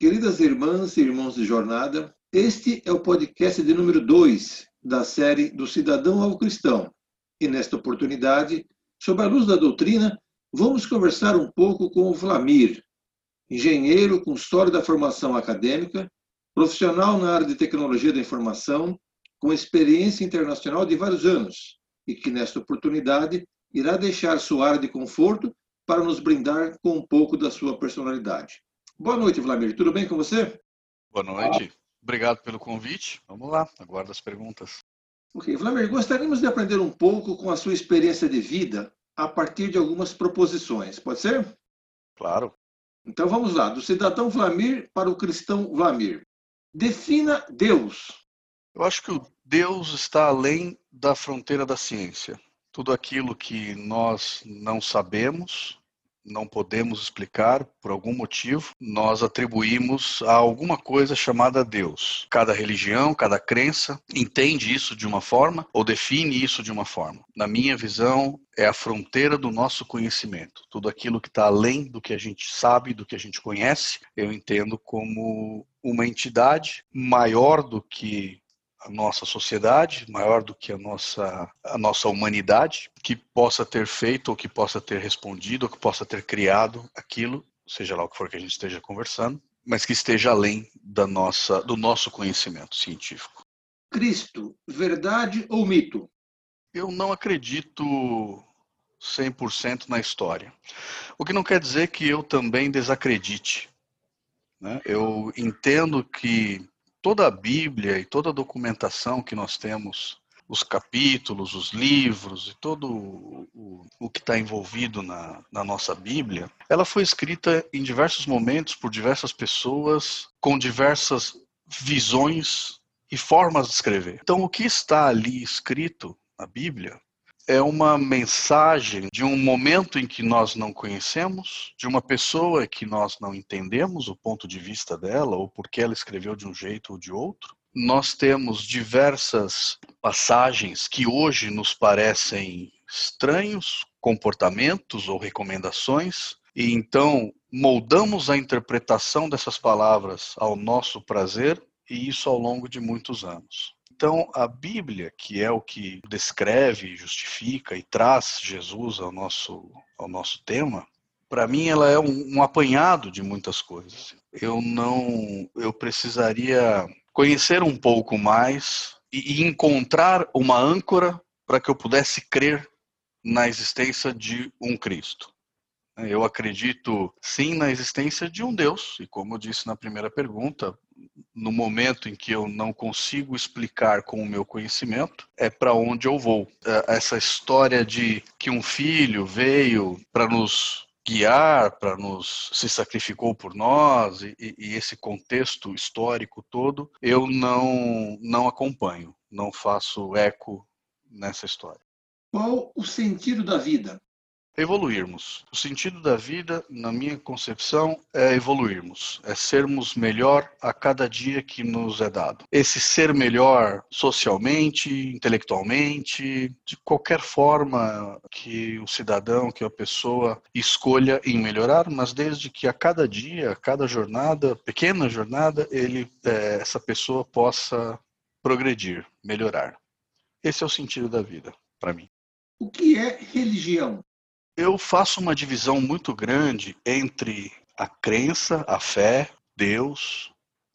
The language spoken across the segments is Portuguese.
Queridas irmãs e irmãos de jornada, este é o podcast de número 2 da série do Cidadão ao Cristão. E nesta oportunidade, sob a luz da doutrina, vamos conversar um pouco com o Vlamir, engenheiro com história da formação acadêmica, profissional na área de tecnologia da informação, com experiência internacional de vários anos, e que nesta oportunidade irá deixar sua área de conforto para nos brindar com um pouco da sua personalidade. Boa noite, Vladimir. Tudo bem com você? Boa noite. Obrigado pelo convite. Vamos lá, aguardo as perguntas. Ok, Vladimir, gostaríamos de aprender um pouco com a sua experiência de vida a partir de algumas proposições. Pode ser? Claro. Então vamos lá, do cidadão Vlamir para o cristão Vlamir. Defina Deus. Eu acho que o Deus está além da fronteira da ciência. Tudo aquilo que nós não sabemos, não podemos explicar por algum motivo, nós atribuímos a alguma coisa chamada Deus. Cada religião, cada crença entende isso de uma forma ou define isso de uma forma. Na minha visão, é a fronteira do nosso conhecimento. Tudo aquilo que está além do que a gente sabe, do que a gente conhece, eu entendo como uma entidade maior do que a nossa sociedade, maior do que a nossa, a nossa humanidade, que possa ter feito, ou que possa ter respondido, ou que possa ter criado aquilo, seja lá o que for que a gente esteja conversando, mas que esteja além da nossa, do nosso conhecimento científico. Cristo, verdade ou mito? Eu não acredito 100% na história. O que não quer dizer que eu também desacredite. Né? Eu entendo que toda a Bíblia e toda a documentação que nós temos, os capítulos, os livros e todo o, o que está envolvido na, na nossa Bíblia, ela foi escrita em diversos momentos por diversas pessoas com diversas visões e formas de escrever. Então, o que está ali escrito na Bíblia é uma mensagem de um momento em que nós não conhecemos, de uma pessoa que nós não entendemos o ponto de vista dela ou porque ela escreveu de um jeito ou de outro. Nós temos diversas passagens que hoje nos parecem estranhos, comportamentos ou recomendações, e então moldamos a interpretação dessas palavras ao nosso prazer, e isso ao longo de muitos anos. Então, a Bíblia, que é o que descreve, justifica e traz Jesus ao nosso, ao nosso tema, para mim ela é um, um, apanhado de muitas coisas. Eu não, eu precisaria conhecer um pouco mais e, e encontrar uma âncora para que eu pudesse crer na existência de um Cristo. Eu acredito sim na existência de um Deus, e como eu disse na primeira pergunta, no momento em que eu não consigo explicar com o meu conhecimento, é para onde eu vou. É, essa história de que um filho veio para nos guiar, para nos se sacrificou por nós e, e, esse contexto histórico todo, eu não não acompanho, não faço eco nessa história. Qual o sentido da vida? Evoluirmos. O sentido da vida, na minha concepção, é evoluirmos, é sermos melhor a cada dia que nos é dado. Esse ser melhor socialmente, intelectualmente, de qualquer forma que o cidadão, que a pessoa escolha em melhorar, mas desde que a cada dia, a cada jornada, pequena jornada, ele, é, essa pessoa possa progredir, melhorar. Esse é o sentido da vida, para mim. O que é religião? Eu faço uma divisão muito grande entre a crença, a fé, Deus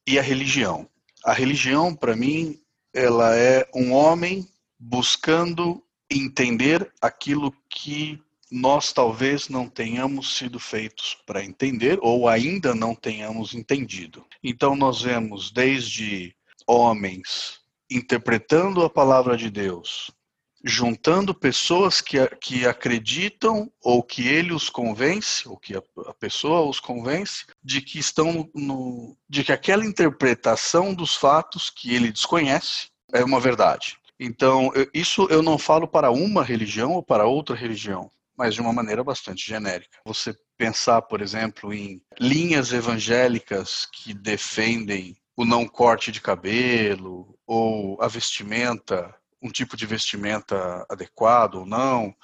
e a religião. A religião, para mim, ela é um homem buscando entender aquilo que nós talvez não tenhamos sido feitos para entender ou ainda não tenhamos entendido. Então nós vemos desde homens interpretando a palavra de Deus, juntando pessoas que, que acreditam ou que ele os convence, ou que a, a pessoa os convence, de que estão no, de que aquela interpretação dos fatos que ele desconhece é uma verdade. Então, eu, isso eu não falo para uma religião ou para outra religião, mas de uma maneira bastante genérica. Você pensar, por exemplo, em linhas evangélicas que defendem o não corte de cabelo ou a vestimenta um tipo de vestimenta adequado ou não,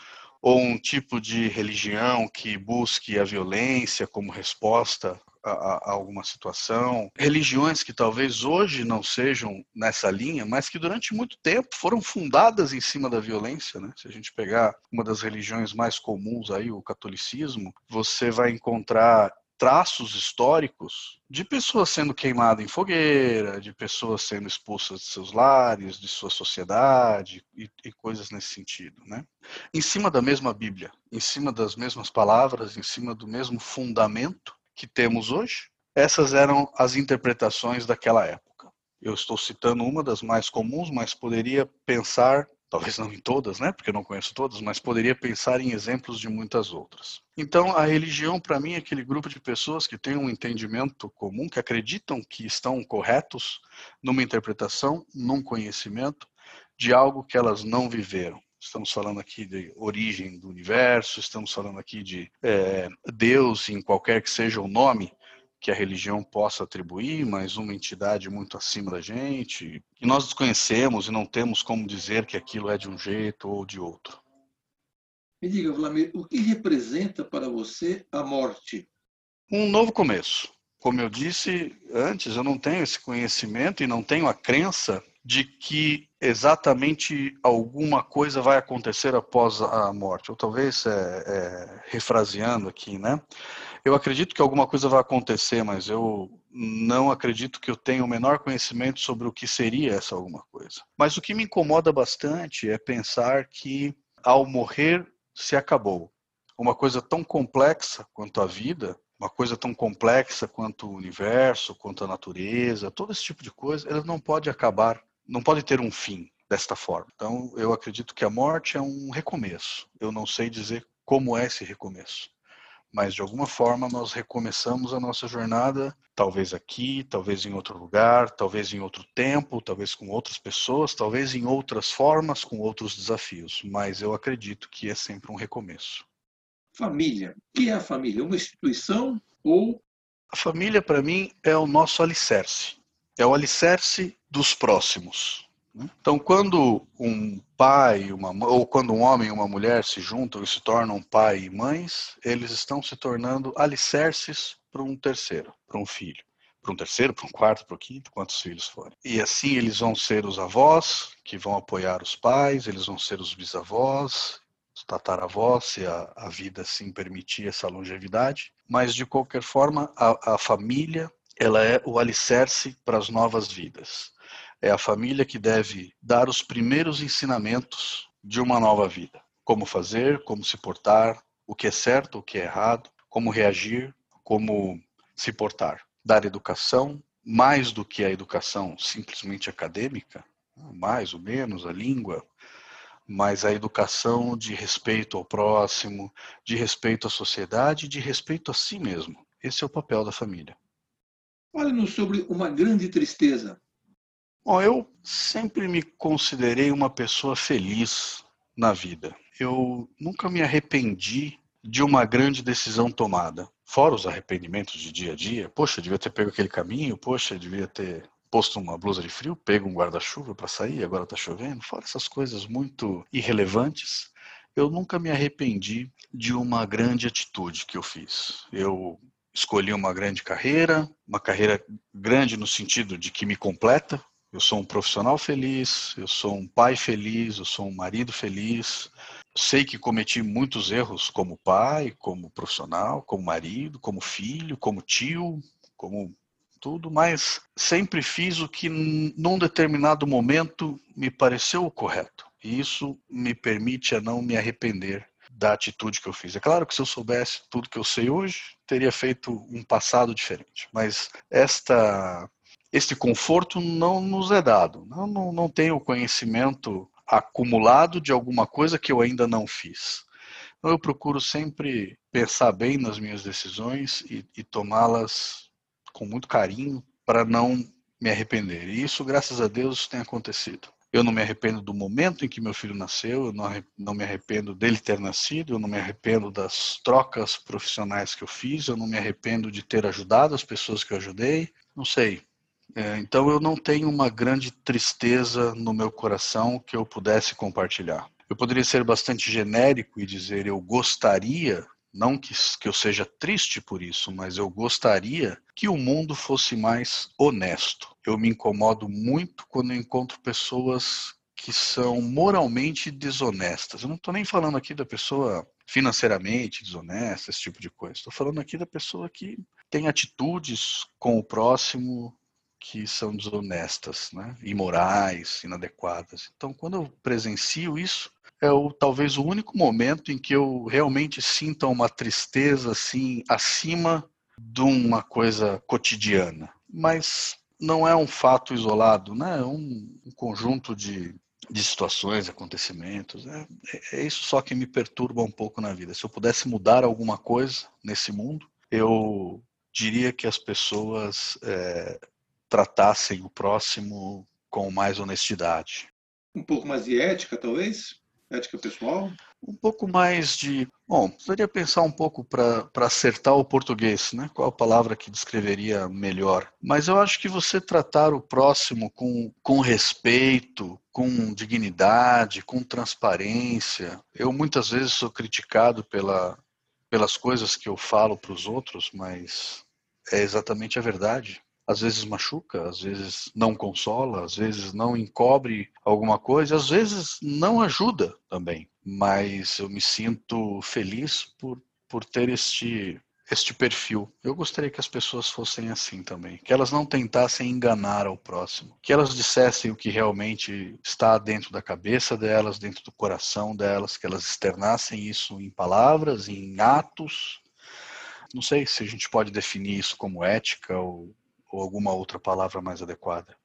ou um tipo de religião que busque a violência como resposta a, a, alguma situação, religiões que talvez hoje não sejam nessa linha, mas que durante muito tempo foram fundadas em cima da violência. Né? Se a gente pegar uma das religiões mais comuns aí, o catolicismo, você vai encontrar traços históricos de pessoas sendo queimadas em fogueira, de pessoas sendo expulsas de seus lares, de sua sociedade e, e, coisas nesse sentido, né? Em cima da mesma Bíblia, em cima das mesmas palavras, em cima do mesmo fundamento que temos hoje, essas eram as interpretações daquela época. Eu estou citando uma das mais comuns, mas poderia pensar talvez não em todas, né, porque eu não conheço todas, mas poderia pensar em exemplos de muitas outras. Então, a religião para mim é aquele grupo de pessoas que têm um entendimento comum, que acreditam que estão corretos numa interpretação, num conhecimento de algo que elas não viveram. Estamos falando aqui de origem do universo, estamos falando aqui de é, Deus, em qualquer que seja o nome que a religião possa atribuir, mas uma entidade muito acima da gente, que nós desconhecemos e não temos como dizer que aquilo é de um jeito ou de outro. Me diga, Vladimir, o que representa para você a morte? Um novo começo. Como eu disse antes, eu não tenho esse conhecimento e não tenho a crença de que exatamente alguma coisa vai acontecer após a morte. Ou talvez, é, é, refraseando aqui, né? Eu acredito que alguma coisa vai acontecer, mas eu não acredito que eu tenha o menor conhecimento sobre o que seria essa alguma coisa. Mas o que me incomoda bastante é pensar que ao morrer se acabou. Uma coisa tão complexa quanto a vida, uma coisa tão complexa quanto o universo, quanto a natureza, todo esse tipo de coisa, ela não pode acabar, não pode ter um fim desta forma. Então, eu acredito que a morte é um recomeço. Eu não sei dizer como é esse recomeço mas de alguma forma nós recomeçamos a nossa jornada, talvez aqui, talvez em outro lugar, talvez em outro tempo, talvez com outras pessoas, talvez em outras formas, com outros desafios, mas eu acredito que é sempre um recomeço. Família. O que é a família? Uma instituição ou. A família, para mim, é o nosso alicerce. É o alicerce dos próximos. Né? Então, quando um pai uma, ou quando um homem e uma mulher se juntam e se tornam pai e mães, eles estão se tornando alicerces para um terceiro, para um filho. Para um terceiro, para um quarto, para um quinto, quantos filhos forem. E assim eles vão ser os avós, que vão apoiar os pais, eles vão ser os bisavós, os tataravós, se a, a vida assim permitir essa longevidade. Mas, de qualquer forma, a, a família ela é o alicerce para as novas vidas. É a família que deve dar os primeiros ensinamentos de uma nova vida. Como fazer, como se portar, o que é certo, o que é errado, como reagir, como se portar. Dar educação, mais do que a educação simplesmente acadêmica, mais ou menos a língua, mas a educação de respeito ao próximo, de respeito à sociedade, de respeito a si mesmo. Esse é o papel da família. Fale-nos sobre uma grande tristeza Bom, eu sempre me considerei uma pessoa feliz na vida. Eu nunca me arrependi de uma grande decisão tomada. Fora os arrependimentos de dia a dia, poxa, devia ter pego aquele caminho, poxa, devia ter posto uma blusa de frio, pego um guarda-chuva para sair, agora está chovendo. Fora essas coisas muito irrelevantes, eu nunca me arrependi de uma grande atitude que eu fiz. Eu escolhi uma grande carreira, uma carreira grande no sentido de que me completa, eu sou um profissional feliz, eu sou um pai feliz, eu sou um marido feliz. Sei que cometi muitos erros como pai, como profissional, como marido, como filho, como tio, como tudo, mas sempre fiz o que num determinado momento me pareceu o correto. E isso me permite a não me arrepender da atitude que eu fiz. É claro que se eu soubesse tudo que eu sei hoje, teria feito um passado diferente. Mas esta esse conforto não nos é dado. Não, não, não tenho conhecimento acumulado de alguma coisa que eu ainda não fiz. Então eu procuro sempre pensar bem nas minhas decisões e, e tomá-las com muito carinho para não me arrepender. E isso, graças a Deus, tem acontecido. Eu não me arrependo do momento em que meu filho nasceu, eu não, não me arrependo dele ter nascido, eu não me arrependo das trocas profissionais que eu fiz, eu não me arrependo de ter ajudado as pessoas que eu ajudei. Não sei, é, então eu não tenho uma grande tristeza no meu coração que eu pudesse compartilhar. Eu poderia ser bastante genérico e dizer eu gostaria Não que, que eu seja triste por isso, mas eu gostaria que o mundo fosse mais honesto. Eu me incomodo muito quando encontro pessoas que são moralmente desonestas. Eu não estou nem falando aqui da pessoa financeiramente desonesta, esse tipo de coisa. Estou falando aqui da pessoa que tem atitudes com o próximo que são desonestas, né? imorais, inadequadas. Então, quando eu presencio isso, é o, talvez o único momento em que eu realmente sinta uma tristeza assim acima de uma coisa cotidiana. Mas não é um fato isolado, né? É um, um conjunto de, de situações, acontecimentos. É, é, isso só que me perturba um pouco na vida. Se eu pudesse mudar alguma coisa nesse mundo, eu diria que as pessoas é, tratassem o próximo com mais honestidade. Um pouco mais de ética, talvez? Ética pessoal? Um pouco mais de. Bom, precisaria pensar um pouco para acertar o português, né? Qual a palavra que descreveria melhor? Mas eu acho que você tratar o próximo com, com respeito, com dignidade, com transparência. Eu muitas vezes sou criticado pela, pelas coisas que eu falo para os outros, mas é exatamente a verdade às vezes machuca, às vezes não consola, às vezes não encobre alguma coisa, às vezes não ajuda também. Mas eu me sinto feliz por, por ter este, este perfil. Eu gostaria que as pessoas fossem assim também, que elas não tentassem enganar ao próximo, que elas dissessem o que realmente está dentro da cabeça delas, dentro do coração delas, que elas externassem isso em palavras, em atos. Não sei se a gente pode definir isso como ética ou ou alguma outra palavra mais adequada?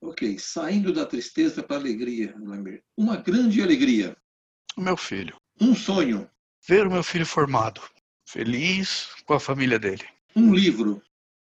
Ok, saindo da tristeza para a alegria, Lambert. Uma grande alegria. O meu filho. Um sonho. Ver o meu filho formado, feliz com a família dele. Um livro.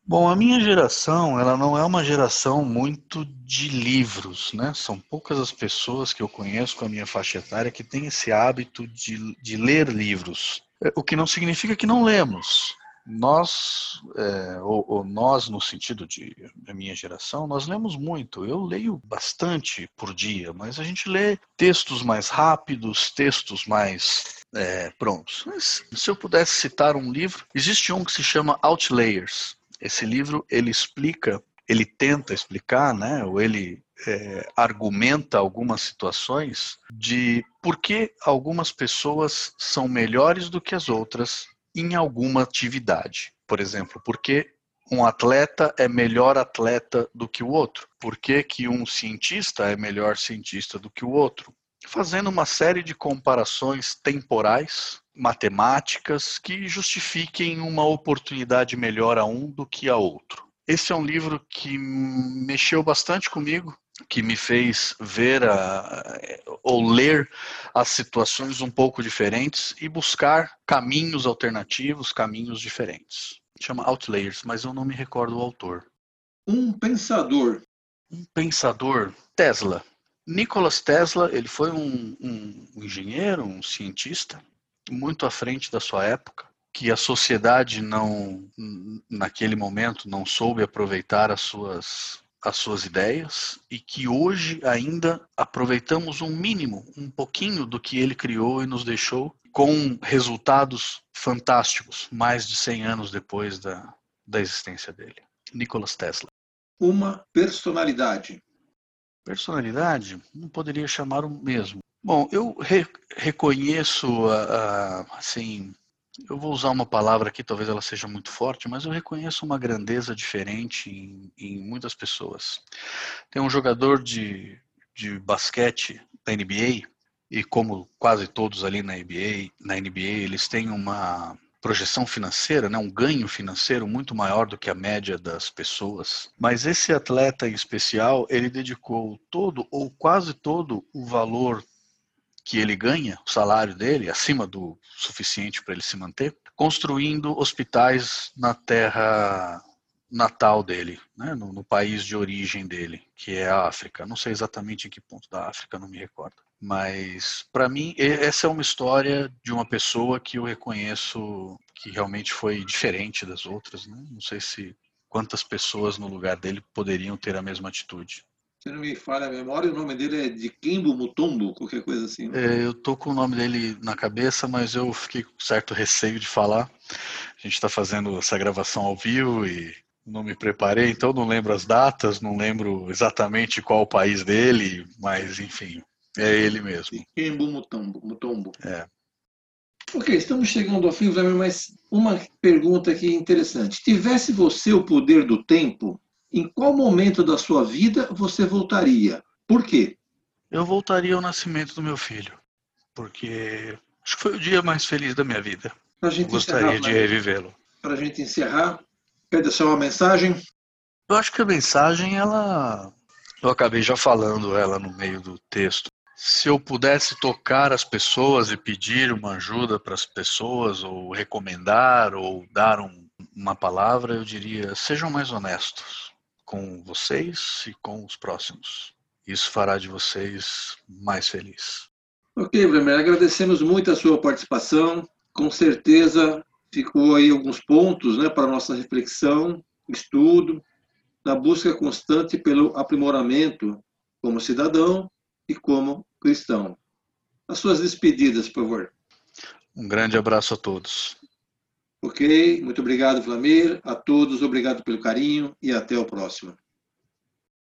Bom, a minha geração, ela não é uma geração muito de livros, né? São poucas as pessoas que eu conheço com a minha faixa etária que têm esse hábito de, de ler livros. O que não significa que não lemos. Nós, é, ou, ou, nós no sentido de minha geração, nós lemos muito. Eu leio bastante por dia, mas a gente lê textos mais rápidos, textos mais é, prontos. Mas, se eu pudesse citar um livro, existe um que se chama Outlayers. Esse livro ele explica, ele tenta explicar, né, ou ele é, argumenta algumas situações de por que algumas pessoas são melhores do que as outras em alguma atividade. Por exemplo, por que um atleta é melhor atleta do que o outro? Por que, que um cientista é melhor cientista do que o outro? Fazendo uma série de comparações temporais, matemáticas, que justifiquem uma oportunidade melhor a um do que a outro. Esse é um livro que mexeu bastante comigo, que me fez ver a, ou ler as situações um pouco diferentes e buscar caminhos alternativos, caminhos diferentes. Chama Outlayers, mas eu não me recordo o autor. Um pensador. Um pensador. Tesla. Nikola Tesla, ele foi um, um engenheiro, um cientista, muito à frente da sua época, que a sociedade não, naquele momento, não soube aproveitar as suas as suas ideias e que hoje ainda aproveitamos um mínimo, um pouquinho do que ele criou e nos deixou com resultados fantásticos, mais de 100 anos depois da, da existência dele. Nikola Tesla. Uma personalidade. Personalidade? Não poderia chamar o mesmo. Bom, eu re reconheço, uh, assim, eu vou usar uma palavra aqui, talvez ela seja muito forte, mas eu reconheço uma grandeza diferente em, em muitas pessoas. Tem um jogador de, de basquete da NBA, e como quase todos ali na NBA, na NBA, eles têm uma projeção financeira, né, um ganho financeiro muito maior do que a média das pessoas. Mas esse atleta em especial, ele dedicou todo ou quase todo o valor que ele ganha, o salário dele, acima do suficiente para ele se manter, construindo hospitais na terra natal dele, né, no, no, país de origem dele, que é a África. Não sei exatamente em que ponto da África, não me recordo. Mas, para mim, essa é uma história de uma pessoa que eu reconheço que realmente foi diferente das outras. Né? Não sei se quantas pessoas no lugar dele poderiam ter a mesma atitude. Se não me falha a memória, o nome dele é de Kimbo Mutombo, qualquer coisa assim. Né? É, eu tô com o nome dele na cabeça, mas eu fiquei com certo receio de falar. A gente está fazendo essa gravação ao vivo e não me preparei, então não lembro as datas, não lembro exatamente qual o país dele, mas enfim, é ele mesmo. Kimbo Mutombo. Mutombo. É. Ok, estamos chegando ao fim, mas uma pergunta aqui interessante. Tivesse você o poder do tempo, em qual momento da sua vida você voltaria? Por quê? Eu voltaria ao nascimento do meu filho, porque acho que foi o dia mais feliz da minha vida. Gostaria de revivê-lo. Para a gente encerrar, quer deixar uma mensagem? Eu acho que a mensagem, ela. Eu acabei já falando ela no meio do texto. Se eu pudesse tocar as pessoas e pedir uma ajuda para as pessoas, ou recomendar, ou dar um, uma palavra, eu diria: sejam mais honestos com vocês e com os próximos. Isso fará de vocês mais felizes. Ok, Bremer, agradecemos muito a sua participação. Com certeza ficou aí alguns pontos né, para nossa reflexão, estudo, na busca constante pelo aprimoramento como cidadão e como cristão. As suas despedidas, por favor. Um grande abraço a todos. Ok, muito obrigado, Vlamir. A todos, obrigado pelo carinho e até o próximo.